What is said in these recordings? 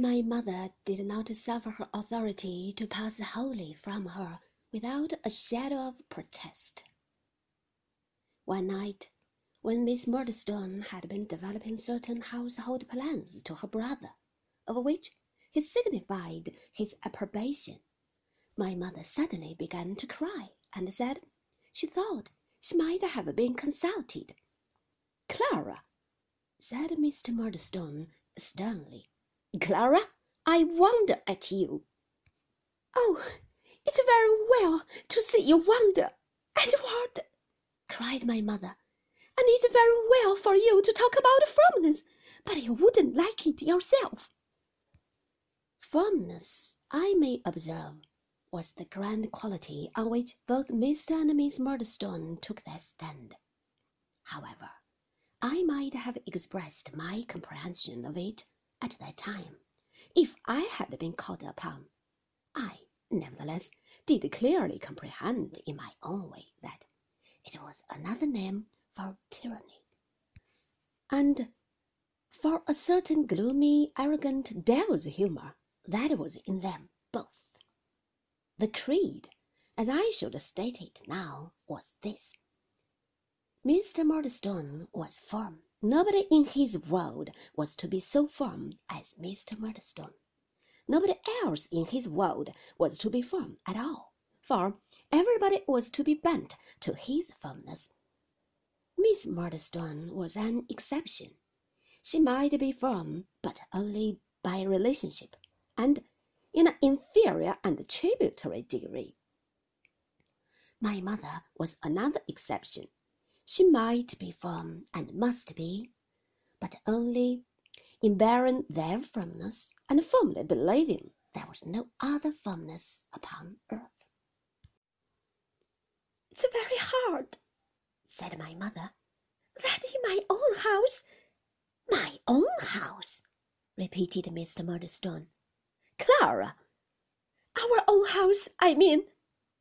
My mother did not suffer her authority to pass wholly from her without a shadow of protest. One night, when Miss Murdstone had been developing certain household plans to her brother, of which he signified his approbation, my mother suddenly began to cry, and said she thought she might have been consulted. Clara, said Mr. Murdstone sternly, Clara, I wonder at you. Oh, it's very well to see you wonder, Edward, cried my mother, and it's very well for you to talk about firmness, but you wouldn't like it yourself. Firmness, I may observe, was the grand quality on which both Mr. and Miss Murdstone took their stand. However, I might have expressed my comprehension of it at that time, if I had been called upon. I, nevertheless, did clearly comprehend in my own way that it was another name for tyranny, and for a certain gloomy, arrogant devil's humour that was in them both. The creed, as I should state it now, was this. Mr. Murdstone was firm Nobody in his world was to be so firm as Mr. Murdstone. Nobody else in his world was to be firm at all, for everybody was to be bent to his firmness. Miss Murdstone was an exception. She might be firm, but only by relationship, and in an inferior and tributary degree. My mother was another exception. She might be firm and must be, but only in bearing their firmness and firmly believing there was no other firmness upon earth. It's very hard, said my mother, that in my own house. My own house, repeated Mr. Murdstone. Clara! Our own house, I mean,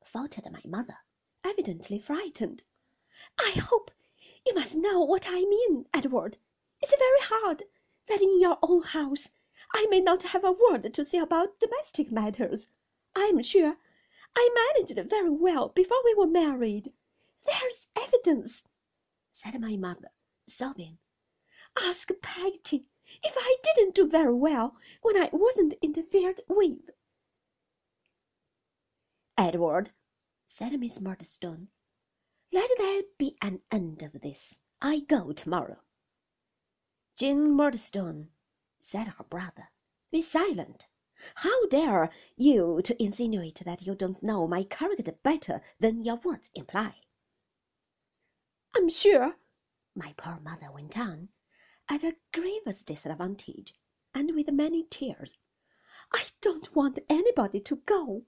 faltered my mother, evidently frightened. I hope you must know what I mean, Edward. It's very hard that in your own house I may not have a word to say about domestic matters. I am sure I managed it very well before we were married. There's evidence, said my mother, sobbing. Ask Peggotty if I didn't do very well when I wasn't interfered with. Edward, said Miss Murdstone, let there be an end of this. I go tomorrow. Jane Murdstone, said her brother, be silent. How dare you to insinuate that you don't know my character better than your words imply? I'm sure, my poor mother went on, at a grievous disadvantage, and with many tears, I don't want anybody to go.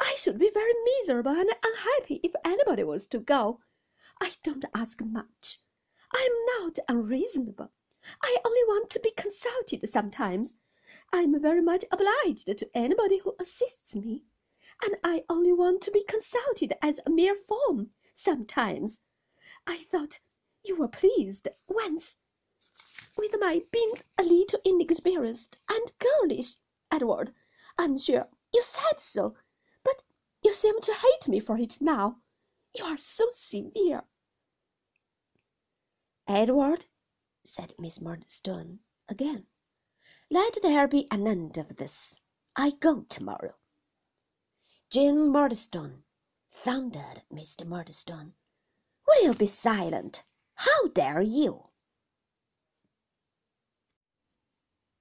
I should be very miserable and unhappy if anybody was to go. I don't ask much. I am not unreasonable. I only want to be consulted sometimes. I am very much obliged to anybody who assists me, and I only want to be consulted as a mere form sometimes. I thought you were pleased once with my being a little inexperienced and girlish, Edward. I'm sure you said so, you seem to hate me for it now. You are so severe. Edward, said Miss Murdstone again, let there be an end of this. I go tomorrow. Jane Murdstone, thundered Mr. Murdstone, will you be silent? How dare you?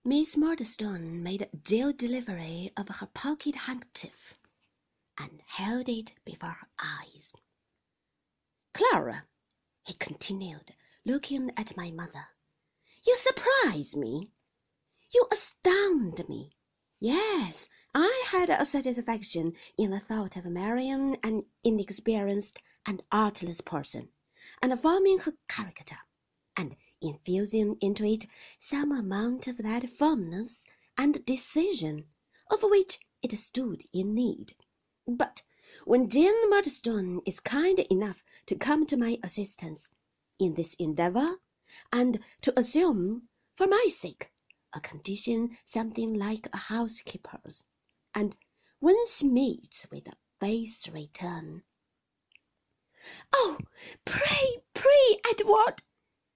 Miss Murdstone made a due delivery of her pocket handkerchief, and held it before her eyes. Clara, he continued, looking at my mother, you surprise me. You astound me. Yes, I had a satisfaction in the thought of marrying an inexperienced and artless person, and forming her character, and infusing into it some amount of that firmness and decision of which it stood in need. But when Jane Murdstone is kind enough to come to my assistance in this endeavour, and to assume, for my sake, a condition something like a housekeeper's, and once meets with a base return. Oh, pray, pray, Edward,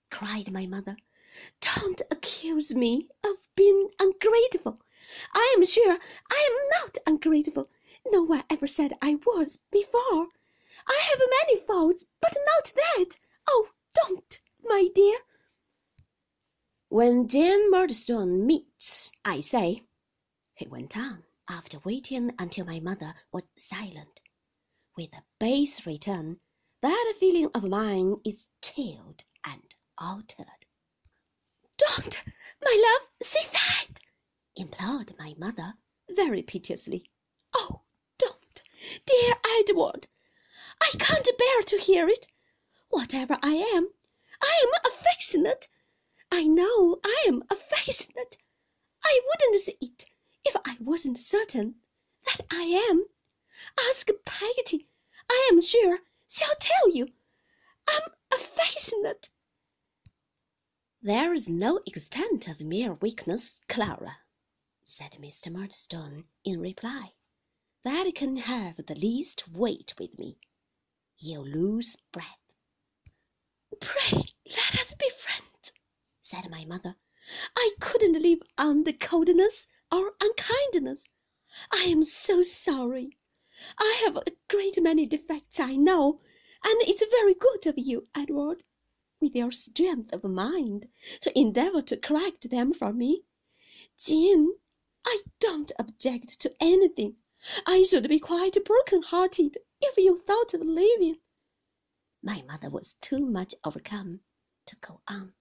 cried my mother, don't accuse me of being ungrateful. I am sure I am not ungrateful. No one ever said I was before. I have many faults, but not that. Oh, don't, my dear. When Jane Murdstone meets, I say, he went on, after waiting until my mother was silent, with a base return, that a feeling of mine is chilled and altered. Don't, my love, say that, implored my mother very piteously. Oh, dear Edward. I can't bear to hear it. Whatever I am, I am affectionate. I know I am affectionate. I wouldn't say it if I wasn't certain that I am. Ask Peggotty. I am sure she'll tell you. I'm affectionate. There is no extent of mere weakness, Clara, said Mr. Murdstone in reply, that can have the least weight with me. You lose breath. Pray let us be friends, said my mother. I couldn't live under coldness or unkindness. I am so sorry. I have a great many defects, I know, and it's very good of you, Edward with your strength of mind to endeavour to correct them for me. Jane, I don't object to anything. I should be quite broken-hearted if you thought of leaving. My mother was too much overcome to go on.